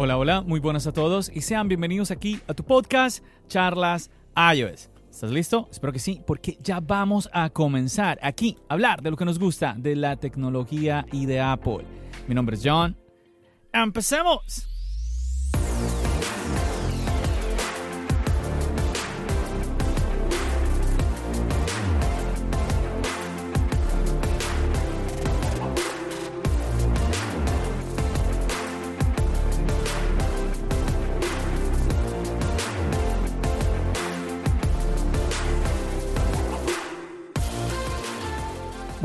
Hola, hola, muy buenas a todos y sean bienvenidos aquí a tu podcast Charlas iOS. ¿Estás listo? Espero que sí, porque ya vamos a comenzar aquí a hablar de lo que nos gusta de la tecnología y de Apple. Mi nombre es John. ¡Empecemos!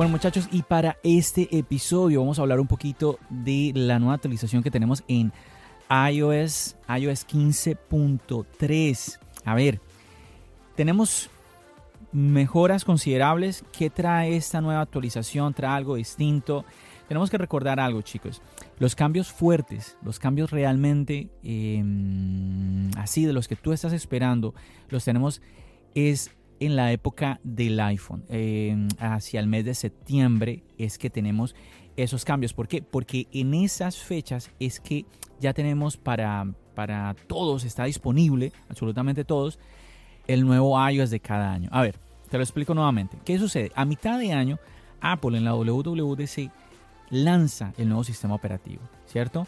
Bueno muchachos, y para este episodio vamos a hablar un poquito de la nueva actualización que tenemos en iOS, iOS 15.3. A ver, tenemos mejoras considerables. ¿Qué trae esta nueva actualización? ¿Trae algo distinto? Tenemos que recordar algo, chicos. Los cambios fuertes, los cambios realmente em, así de los que tú estás esperando, los tenemos es en la época del iPhone. hacia el mes de septiembre es que tenemos esos cambios. ¿Por qué? Porque en esas fechas es que ya tenemos para, para todos, está disponible, absolutamente todos, el nuevo iOS de cada año. A ver, te lo explico nuevamente. ¿Qué sucede? A mitad de año, Apple en la WWDC lanza el nuevo sistema operativo, ¿cierto?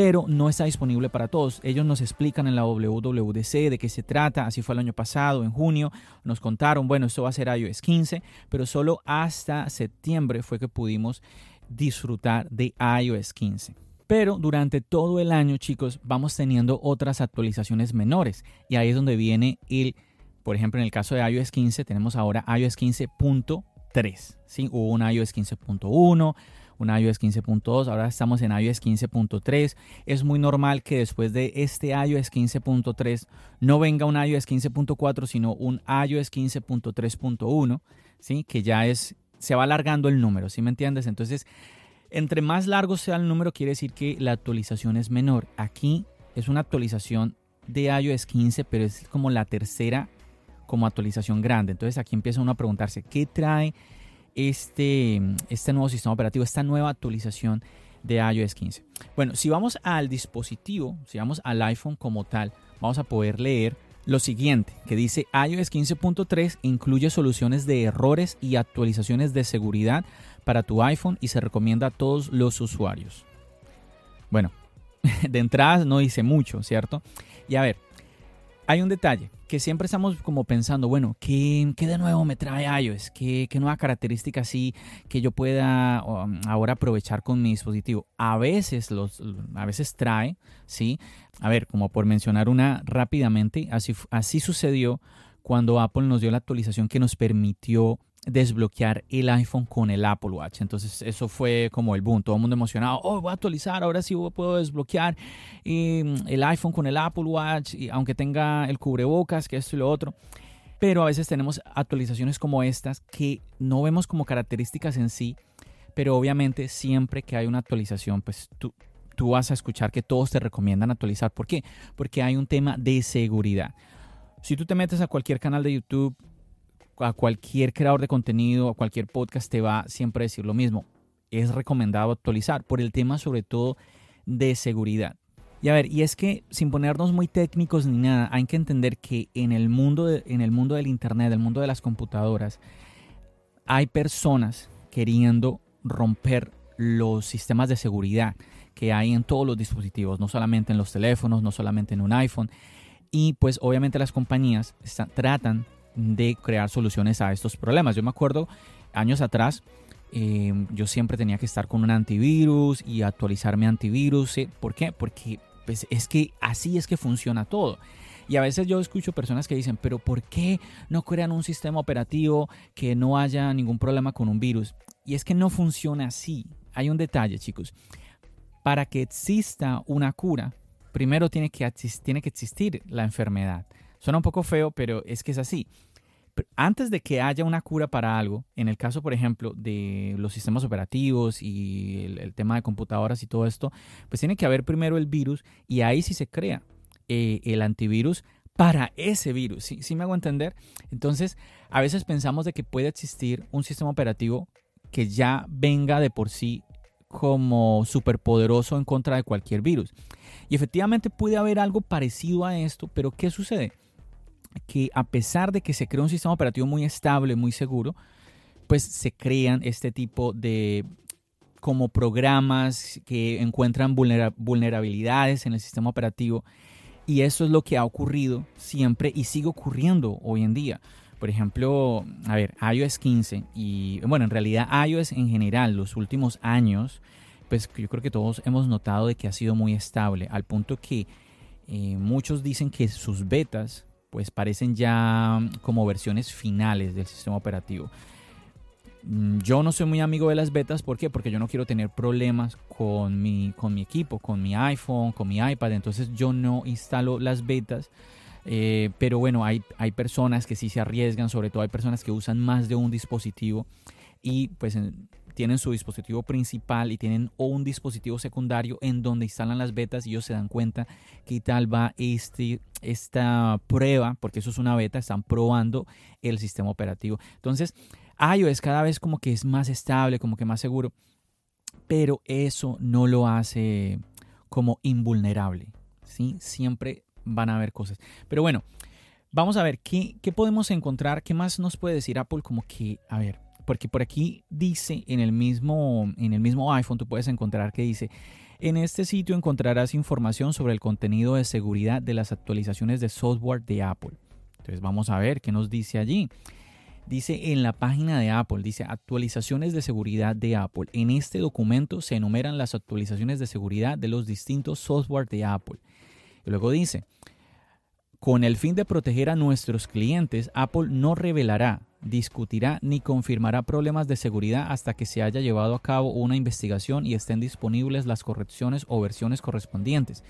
Pero no está disponible para todos. Ellos nos explican en la WWDC de qué se trata, así fue el año pasado, en junio, nos contaron, bueno, esto va a ser iOS 15, pero solo hasta septiembre fue que pudimos disfrutar de iOS 15. Pero durante todo el año, chicos, vamos teniendo otras actualizaciones menores. Y ahí es donde viene el, por ejemplo, en el caso de iOS 15, tenemos ahora iOS 15.3. ¿sí? Hubo un iOS 15.1, un iOS 15.2, ahora estamos en iOS 15.3. Es muy normal que después de este iOS 15.3 no venga un iOS 15.4, sino un iOS 15.3.1, ¿sí? que ya es, se va alargando el número, ¿sí me entiendes? Entonces, entre más largo sea el número, quiere decir que la actualización es menor. Aquí es una actualización de iOS 15, pero es como la tercera como actualización grande. Entonces aquí empieza uno a preguntarse, ¿qué trae este, este nuevo sistema operativo, esta nueva actualización de iOS 15. Bueno, si vamos al dispositivo, si vamos al iPhone como tal, vamos a poder leer lo siguiente, que dice iOS 15.3 incluye soluciones de errores y actualizaciones de seguridad para tu iPhone y se recomienda a todos los usuarios. Bueno, de entrada no dice mucho, ¿cierto? Y a ver, hay un detalle que siempre estamos como pensando, bueno, ¿qué, de nuevo me trae iOS? ¿Qué, ¿Qué, nueva característica así que yo pueda um, ahora aprovechar con mi dispositivo? A veces, los, a veces trae, ¿sí? A ver, como por mencionar una rápidamente, así, así sucedió cuando Apple nos dio la actualización que nos permitió desbloquear el iPhone con el Apple Watch. Entonces eso fue como el boom, todo el mundo emocionado, oh, voy a actualizar, ahora sí puedo desbloquear mm, el iPhone con el Apple Watch, y aunque tenga el cubrebocas, que esto y lo otro. Pero a veces tenemos actualizaciones como estas que no vemos como características en sí, pero obviamente siempre que hay una actualización, pues tú, tú vas a escuchar que todos te recomiendan actualizar. ¿Por qué? Porque hay un tema de seguridad. Si tú te metes a cualquier canal de YouTube, a cualquier creador de contenido, a cualquier podcast te va siempre a decir lo mismo. Es recomendado actualizar por el tema sobre todo de seguridad. Y a ver, y es que sin ponernos muy técnicos ni nada, hay que entender que en el mundo, en el mundo del Internet, el mundo de las computadoras, hay personas queriendo romper los sistemas de seguridad que hay en todos los dispositivos, no solamente en los teléfonos, no solamente en un iPhone. Y pues obviamente las compañías tratan de crear soluciones a estos problemas. Yo me acuerdo años atrás, eh, yo siempre tenía que estar con un antivirus y actualizar mi antivirus. ¿Por qué? Porque pues, es que así es que funciona todo. Y a veces yo escucho personas que dicen, pero ¿por qué no crean un sistema operativo que no haya ningún problema con un virus? Y es que no funciona así. Hay un detalle, chicos. Para que exista una cura, primero tiene que, tiene que existir la enfermedad. Suena un poco feo, pero es que es así. Antes de que haya una cura para algo, en el caso, por ejemplo, de los sistemas operativos y el, tema de computadoras y todo esto, pues tiene que haber primero el virus y ahí sí se crea eh, el antivirus para ese virus. ¿sí? ¿Sí me hago entender? Entonces, a veces pensamos de que puede existir un sistema operativo que ya venga de por sí como superpoderoso en contra de cualquier virus. Y efectivamente puede haber algo parecido a esto, pero ¿qué sucede? Que a pesar de que se crea un sistema operativo muy estable, muy seguro, pues se crean este tipo de como programas que encuentran vulnerabilidades en el sistema operativo y eso es lo que ha ocurrido siempre y sigue ocurriendo hoy en día. Por ejemplo, a ver, iOS 15 y bueno, en realidad iOS en general, los últimos años, pues yo creo que todos hemos notado de que ha sido muy estable, al punto que eh, muchos dicen que sus betas pues parecen ya como versiones finales del sistema operativo. Mm, yo no soy muy amigo de las betas, ¿por qué? Porque yo no quiero tener problemas con mi, con mi equipo, con mi iPhone, con mi iPad, entonces yo no instalo las betas eh, pero bueno, hay, hay personas que sí se arriesgan, sobre todo hay personas que usan más de un dispositivo y pues tienen su dispositivo principal y tienen un dispositivo secundario en donde instalan las betas y ellos se dan cuenta que tal va este, esta prueba, porque eso es una beta, están probando el sistema operativo. Entonces, iOS cada vez como que es más estable, como que más seguro, pero eso no lo hace como invulnerable. ¿sí? Siempre van a haber cosas. Pero bueno, vamos a ver ¿qué, qué podemos encontrar, qué más nos puede decir Apple como que, a ver, porque por aquí dice en el mismo, en el mismo iPhone tú puedes encontrar que dice, en este sitio encontrarás información sobre el contenido de seguridad de las actualizaciones de software de Apple. Entonces vamos a ver qué nos dice allí. Dice en la página de Apple, dice actualizaciones de seguridad de Apple. En este documento se enumeran las actualizaciones de seguridad de los distintos software de Apple. Y luego dice, con el fin de proteger a nuestros clientes, Apple no revelará, discutirá ni confirmará problemas de seguridad hasta que se haya llevado a cabo una investigación y estén disponibles las correcciones o versiones correspondientes.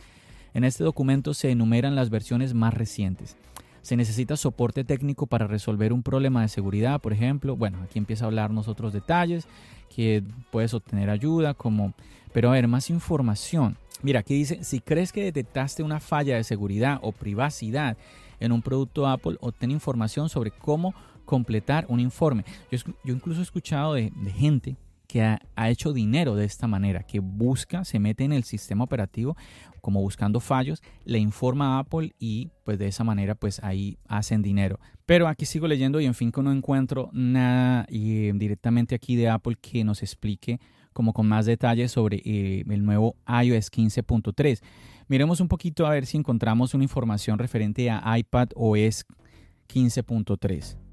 En este documento se enumeran las versiones más recientes. Se necesita soporte técnico para resolver un problema de seguridad, por ejemplo. Bueno, aquí empieza a hablarnos otros detalles que puedes obtener ayuda, como, pero a ver, más información. Mira, aquí dice, si crees que detectaste una falla de seguridad o privacidad en un producto Apple, obtén información sobre cómo completar un informe. Yo, incluso he escuchado de, gente que ha, hecho dinero de esta manera, que busca, se mete en el sistema operativo como buscando fallos, le informa a Apple y pues de esa manera pues ahí hacen dinero. Pero aquí sigo leyendo y en fin que no encuentro nada y, directamente aquí de Apple que nos explique como con más detalles sobre eh, el nuevo iOS 15.3. Miremos un poquito a ver si encontramos una información referente a iPad OS 15.3.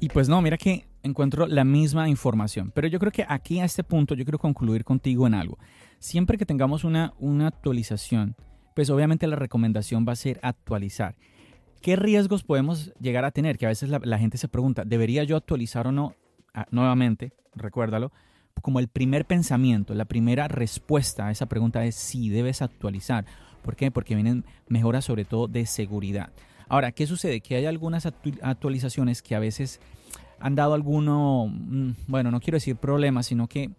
Y pues no, mira que encuentro la misma información. Pero yo creo que aquí a este punto yo quiero concluir contigo en algo. Siempre que tengamos una, una actualización pues obviamente la recomendación va a ser actualizar. ¿Qué riesgos podemos llegar a tener? Que a veces la, gente se pregunta, ¿debería yo actualizar o no? Ah, nuevamente, recuérdalo, como el primer pensamiento, la primera respuesta a esa pregunta es sí, debes actualizar. ¿Por qué? Porque vienen mejoras sobre todo de seguridad. Ahora, ¿qué sucede? Que hay algunas actualizaciones que a veces han dado alguno, mm, bueno, no quiero decir problemas, sino que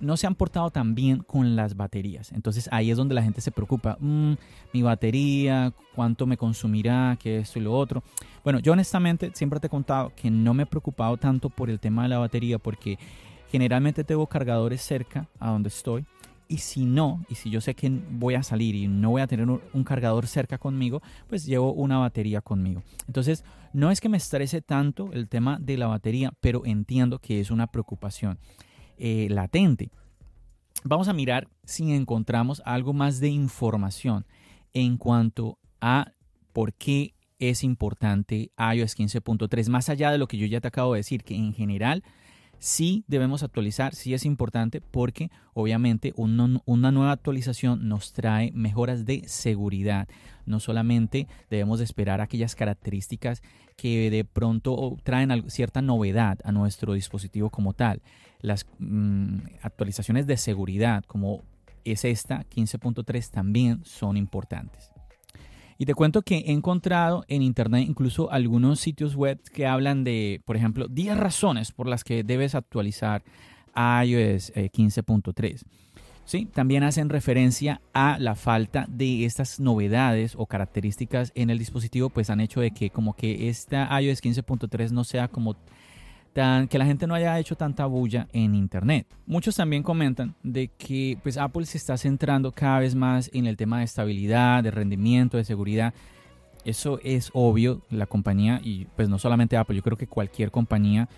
no se han portado tan bien con las baterías. Entonces ahí es donde la gente se preocupa. Mm, mi batería, cuánto me consumirá, que esto y lo otro. Bueno, yo honestamente siempre te he contado que no me he preocupado tanto por el tema de la batería porque generalmente tengo cargadores cerca a donde estoy. Y si no, y si yo sé que voy a salir y no voy a tener un cargador cerca conmigo, pues llevo una batería conmigo. Entonces, no es que me estrese tanto el tema de la batería, pero entiendo que es una preocupación. Eh, latente. Vamos a mirar si encontramos algo más de información en cuanto a por qué es importante iOS 15.3, más allá de lo que yo ya te acabo de decir, que en general sí debemos actualizar, sí es importante porque obviamente una nueva actualización nos trae mejoras de seguridad. No solamente debemos esperar aquellas características que de pronto traen cierta novedad a nuestro dispositivo como tal. Las mm, actualizaciones de seguridad como es esta 15.3 también son importantes. Y te cuento que he encontrado en internet incluso algunos sitios web que hablan de, por ejemplo, 10 razones por las que debes actualizar a iOS 15.3. Eh, sí, también hacen referencia a la falta de estas novedades o características en el dispositivo, pues han hecho de que como que esta iOS 15.3 no sea como que la gente no haya hecho tanta bulla en internet. Muchos también comentan de que pues Apple se está centrando cada vez más en el tema de estabilidad, de rendimiento, de seguridad. Eso es obvio, la compañía y pues no solamente Apple, yo creo que cualquier compañía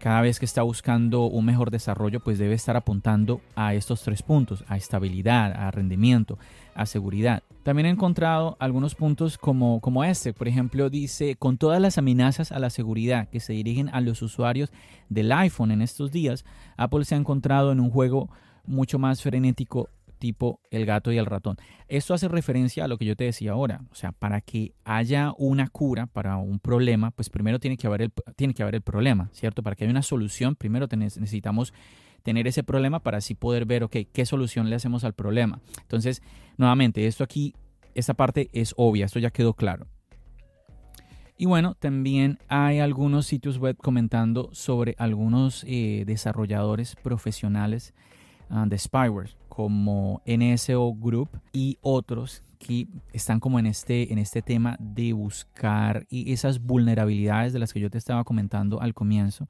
cada vez que está buscando un mejor desarrollo, pues debe estar apuntando a estos tres puntos, a estabilidad, a rendimiento, a seguridad. También he encontrado algunos puntos como, como este, por ejemplo, dice, con todas las amenazas a la seguridad que se dirigen a los usuarios del iPhone en estos días, Apple se ha encontrado en un juego mucho más frenético tipo el gato y el ratón. Esto hace referencia a lo que yo te decía ahora. O sea, para que haya una cura para un problema, pues primero tiene que haber el, tiene que haber el problema, ¿cierto? Para que haya una solución, primero necesitamos tener ese problema para así poder ver, ok, qué solución le hacemos al problema. Entonces, nuevamente, esto aquí, esta parte es obvia, esto ya quedó claro. Y bueno, también hay algunos sitios web comentando sobre algunos eh, desarrolladores profesionales ah, de spyware como NSO Group y otros que están como en este, en este tema de buscar esas vulnerabilidades de las que yo te estaba comentando al comienzo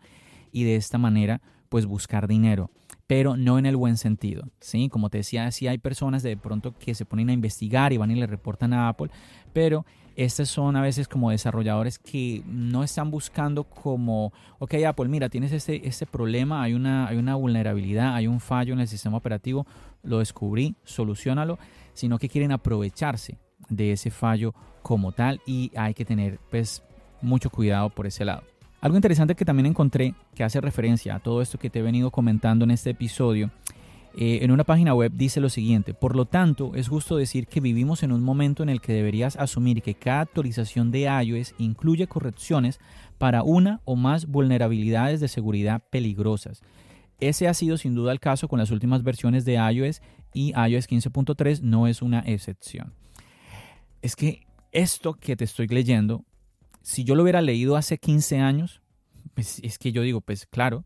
y de esta manera pues buscar dinero pero no en el buen sentido, ¿sí? Como te decía, sí hay personas de pronto que se ponen a investigar y van y le reportan a Apple, pero estas son a veces como desarrolladores que no están buscando como, ok Apple, mira, tienes este, este problema, hay una, hay una vulnerabilidad, hay un fallo en el sistema operativo, lo descubrí, solucionalo, sino que quieren aprovecharse de ese fallo como tal y hay que tener pues mucho cuidado por ese lado. Algo interesante que también encontré que hace referencia a todo esto que te he venido comentando en este episodio, eh, en una página web dice lo siguiente, por lo tanto es justo decir que vivimos en un momento en el que deberías asumir que cada actualización de iOS incluye correcciones para una o más vulnerabilidades de seguridad peligrosas. Ese ha sido sin duda el caso con las últimas versiones de iOS y iOS 15.3 no es una excepción. Es que esto que te estoy leyendo si yo lo hubiera leído hace 15 años, pues es que yo digo, pues claro.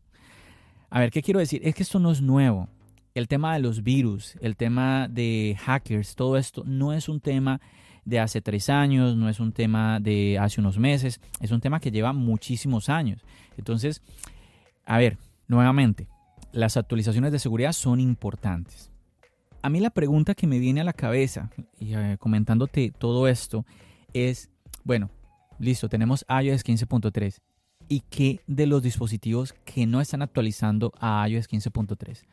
A ver, ¿qué quiero decir? Es que esto no es nuevo. El tema de los virus, el tema de hackers, todo esto no es un tema de hace tres años, no es un tema de hace unos meses, es un tema que lleva muchísimos años. Entonces, a ver, nuevamente, las actualizaciones de seguridad son importantes. A mí la pregunta que me viene a la cabeza, y eh, comentándote todo esto, es, bueno, Listo, tenemos iOS 15.3. ¿Y qué de los dispositivos que no están actualizando a iOS 15.3?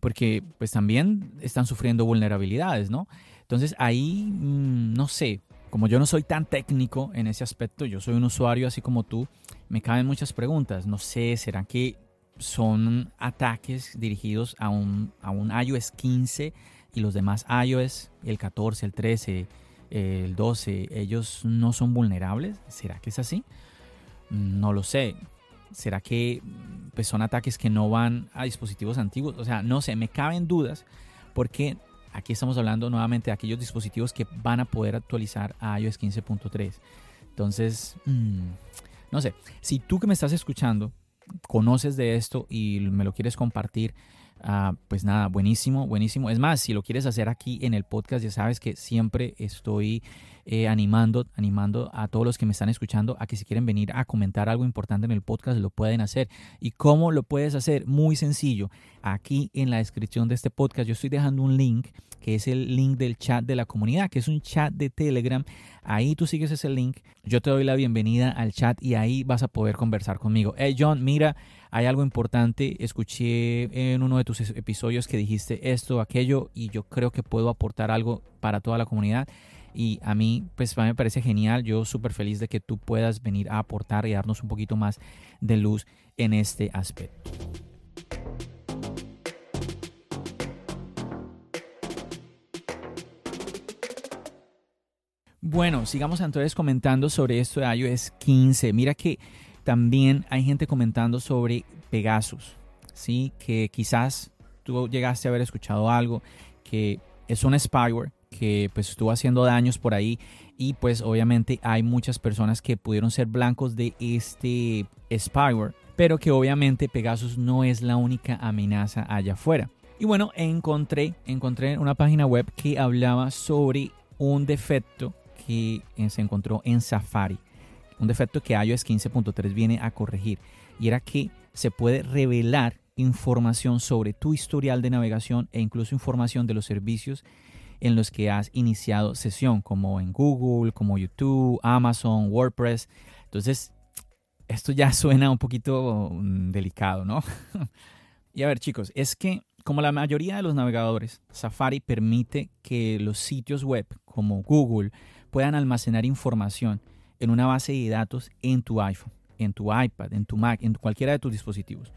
Porque pues también están sufriendo vulnerabilidades, ¿no? Entonces ahí, mm, no sé, como yo no soy tan técnico en ese aspecto, yo soy un usuario así como tú, me caben muchas preguntas. No sé, ¿será que son ataques dirigidos a un, a un iOS 15 y los demás iOS, el 14, el 13, el 12, ellos no son vulnerables. ¿Será que es así? No lo sé. ¿Será que pues, son ataques que no van a dispositivos antiguos? O sea, no sé, me caben dudas porque aquí estamos hablando nuevamente de aquellos dispositivos que van a poder actualizar a iOS 15.3. Entonces, mm, no sé, si tú que me estás escuchando conoces de esto y me lo quieres compartir, Ah, pues nada, buenísimo, buenísimo. Es más, si lo quieres hacer aquí en el podcast, ya sabes que siempre estoy eh, animando, animando a todos los que me están escuchando a que si quieren venir a comentar algo importante en el podcast, lo pueden hacer. ¿Y cómo lo puedes hacer? Muy sencillo. Aquí en la descripción de este podcast yo estoy dejando un link que es el link del chat de la comunidad, que es un chat de Telegram. Ahí tú sigues ese link, yo te doy la bienvenida al chat y ahí vas a poder conversar conmigo. Hey John, mira, hay algo importante, escuché en uno de tus episodios que dijiste esto, aquello, y yo creo que puedo aportar algo para toda la comunidad. Y a mí pues me parece genial. Yo súper feliz de que tú puedas venir a aportar y darnos un poquito más de luz en este aspecto. Bueno, sigamos entonces comentando sobre esto de iOS 15. Mira que también hay gente comentando sobre Pegasus, ¿sí? Que quizás tú llegaste a haber escuchado algo, que es un spyware que pues estuvo haciendo daños por ahí y pues obviamente hay muchas personas que pudieron ser blancos de este spyware, pero que obviamente Pegasus no es la única amenaza allá afuera. Y bueno, encontré, encontré una página web que hablaba sobre un defecto que eh, se encontró en Safari. Un defecto que iOS 15.3 viene a corregir. Y era que se puede revelar información sobre tu historial de navegación e incluso información de los servicios en los que has iniciado sesión, como en Google, como YouTube, Amazon, WordPress. Entonces, esto ya suena un poquito mm, delicado, ¿no? y a ver, chicos, es que como la mayoría de los navegadores, Safari permite que los sitios web como Google, puedan almacenar información en una base de datos en tu iPhone, en tu iPad, en tu Mac, en cualquiera de tus dispositivos.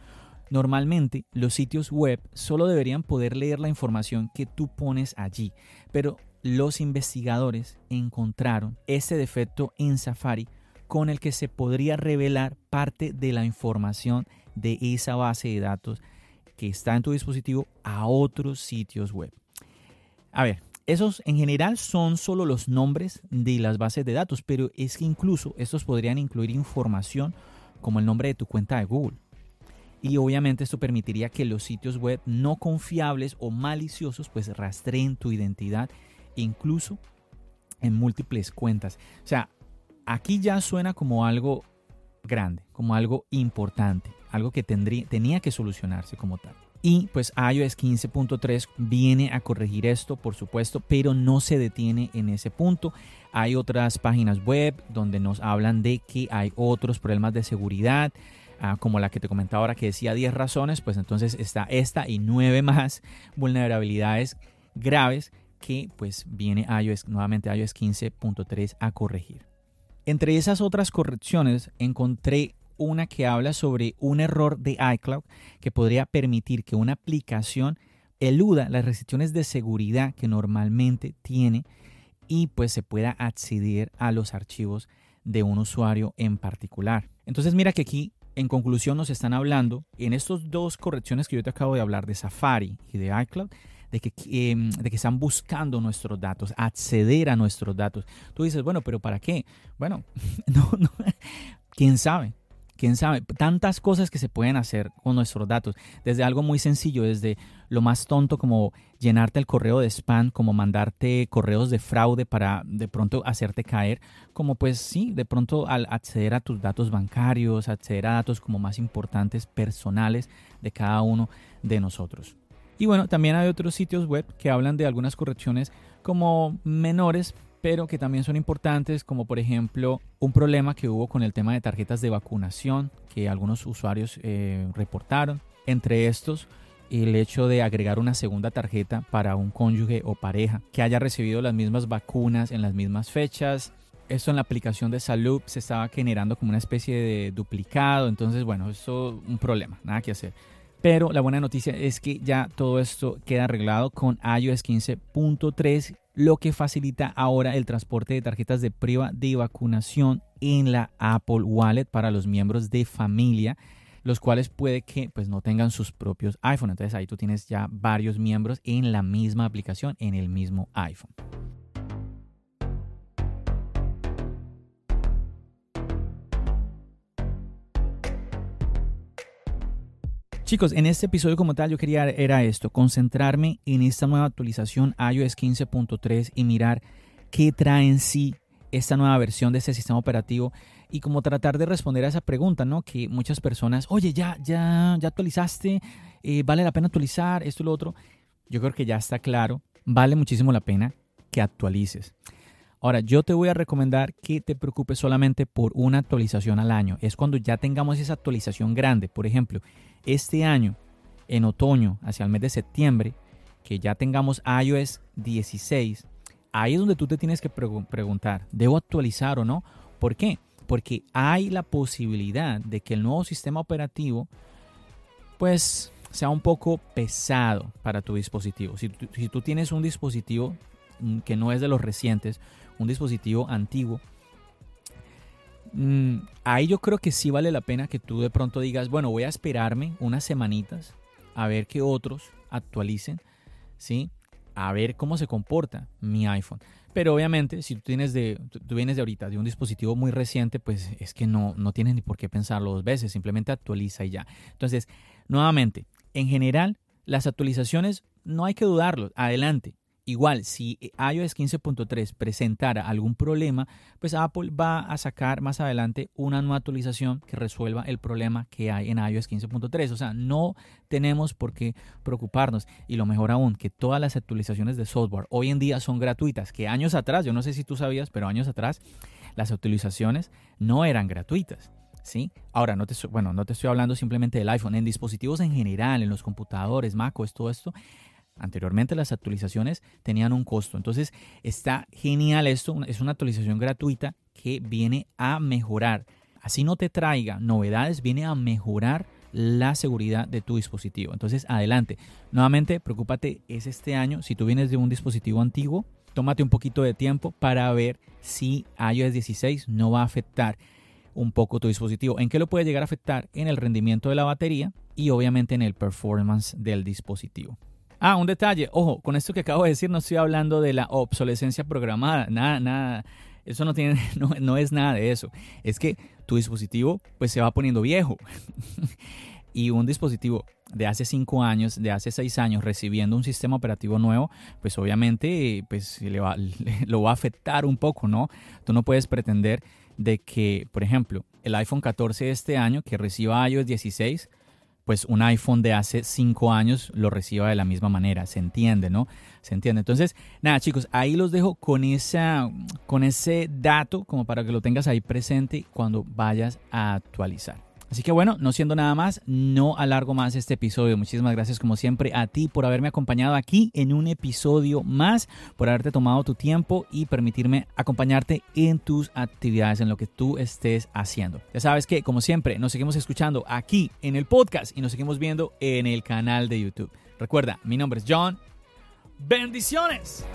Normalmente los sitios web solo deberían poder leer la información que tú pones allí, pero los investigadores encontraron ese defecto en Safari con el que se podría revelar parte de la información de esa base de datos que está en tu dispositivo a otros sitios web. A ver, esos en general son solo los nombres de las bases de datos, pero es que incluso estos podrían incluir información como el nombre de tu cuenta de Google. Y obviamente esto permitiría que los sitios web no confiables o maliciosos pues rastreen tu identidad incluso en múltiples cuentas. O sea, aquí ya suena como algo grande, como algo importante, algo que tendría, tenía que solucionarse como tal. Y pues iOS 15.3 viene a corregir esto, por supuesto, pero no se detiene en ese punto. Hay otras páginas web donde nos hablan de que hay otros problemas de seguridad, ah, como la que te comentaba ahora que decía 10 razones, pues entonces está esta y 9 más vulnerabilidades graves que pues viene iOS, nuevamente iOS 15.3 a corregir. Entre esas otras correcciones encontré una que habla sobre un error de iCloud que podría permitir que una aplicación eluda las restricciones de seguridad que normalmente tiene y pues se pueda acceder a los archivos de un usuario en particular. Entonces mira que aquí en conclusión nos están hablando en estas dos correcciones que yo te acabo de hablar de Safari y de iCloud, de que, em, de que están buscando nuestros datos, acceder a nuestros datos. Tú dices, bueno, pero ¿para qué? Bueno, no, no, quién sabe quién sabe, tantas cosas que se pueden hacer con nuestros datos, desde algo muy sencillo, desde lo más tonto como llenarte el correo de spam, como mandarte correos de fraude para de pronto hacerte caer, como pues sí, de pronto al acceder a tus datos bancarios, acceder a datos como más importantes, personales de cada uno de nosotros. Y bueno, también hay otros sitios web que hablan de algunas correcciones como menores, pero que también son importantes, como por ejemplo un problema que hubo con el tema de tarjetas de vacunación que algunos usuarios eh, reportaron. Entre estos, el hecho de agregar una segunda tarjeta para un cónyuge o pareja que haya recibido las mismas vacunas en las mismas fechas. Esto en la aplicación de salud se estaba generando como una especie de duplicado. Entonces, bueno, eso es un problema, nada que hacer. Pero la buena noticia es que ya todo esto queda arreglado con iOS 15.3 lo que facilita ahora el transporte de tarjetas de prueba de vacunación en la Apple Wallet para los miembros de familia, los cuales puede que pues no tengan sus propios iPhone. Entonces ahí tú tienes ya varios miembros en la misma aplicación, en el mismo iPhone. Chicos, en este episodio como tal yo quería era esto, concentrarme en esta nueva actualización iOS 15.3 y mirar qué trae en sí esta nueva versión de este sistema operativo y como tratar de responder a esa pregunta, ¿no? Que muchas personas, oye, ya, ya, ya actualizaste, eh, vale la pena actualizar, esto y lo otro. Yo creo que ya está claro, vale muchísimo la pena que actualices. Ahora, yo te voy a recomendar que te preocupes solamente por una actualización al año. Es cuando ya tengamos esa actualización grande. Por ejemplo, este año, en otoño, hacia el mes de septiembre, que ya tengamos iOS 16, ahí es donde tú te tienes que preguntar, ¿debo actualizar o no? ¿Por qué? Porque hay la posibilidad de que el nuevo sistema operativo, pues, sea un poco pesado para tu dispositivo. Si, tú tienes un dispositivo mm, que no es de los recientes, un dispositivo antiguo, mm, ahí yo creo que sí vale la pena que tú de pronto digas, bueno, voy a esperarme unas semanitas a ver que otros actualicen, ¿sí? A ver cómo se comporta mi iPhone. Pero obviamente, si tú, tienes de, tú vienes de ahorita de un dispositivo muy reciente, pues es que no, no tienes ni por qué pensarlo dos veces, simplemente actualiza y ya. Entonces, nuevamente, en general, las actualizaciones no hay que dudarlo, adelante. Igual, si iOS 15.3 presentara algún problema, pues Apple va a sacar más adelante una nueva actualización que resuelva el problema que hay en iOS 15.3. O sea, no tenemos por qué preocuparnos. Y lo mejor aún, que todas las actualizaciones de software hoy en día son gratuitas, que años atrás, yo no sé si tú sabías, pero años atrás las actualizaciones no eran gratuitas. ¿Sí? Ahora, no te, bueno, no te estoy hablando simplemente del iPhone, en dispositivos en general, en los computadores, MacOS, todo esto, Anteriormente las actualizaciones tenían un costo. Entonces está genial esto. Es una actualización gratuita que viene a mejorar. Así no te traiga novedades, viene a mejorar la seguridad de tu dispositivo. Entonces adelante. Nuevamente, preocúpate, es este año. Si tú vienes de un dispositivo antiguo, tómate un poquito de tiempo para ver si iOS 16 no va a afectar un poco tu dispositivo. ¿En qué lo puede llegar a afectar? En el rendimiento de la batería y obviamente en el performance del dispositivo. Ah, un detalle, ojo, con esto que acabo de decir no estoy hablando de la obsolescencia programada, nada, nada, eso no tiene, no, es nada de eso. Es que tu dispositivo pues se va poniendo viejo. y un dispositivo de hace 5 años, de hace 6 años, recibiendo un sistema operativo nuevo, pues obviamente pues, le va, lo va a afectar un poco, ¿no? Tú no puedes pretender de que, por ejemplo, el iPhone 14 de este año, que reciba iOS 16, pues un iPhone de hace cinco años lo reciba de la misma manera. Se entiende, ¿no? Se entiende. Entonces, nada, chicos, ahí los dejo con, esa, con ese dato como para que lo tengas ahí presente cuando vayas a actualizar. Así que bueno, no siendo nada más, no alargo más este episodio. Muchísimas gracias como siempre a ti por haberme acompañado aquí en un episodio más, por haberte tomado tu tiempo y permitirme acompañarte en tus actividades, en lo que tú estés haciendo. Ya sabes que como siempre nos seguimos escuchando aquí en el podcast y nos seguimos viendo en el canal de YouTube. Recuerda, mi nombre es John. Bendiciones.